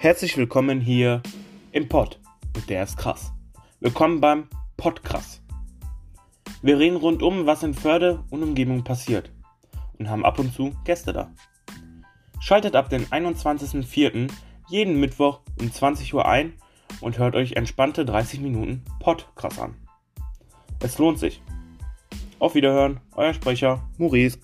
Herzlich willkommen hier im Pod und der ist krass. Willkommen beim Podkrass. Wir reden rundum, was in Förde und Umgebung passiert und haben ab und zu Gäste da. Schaltet ab den 21.04. jeden Mittwoch um 20 Uhr ein und hört euch entspannte 30 Minuten Podkrass an. Es lohnt sich. Auf Wiederhören, euer Sprecher Maurice.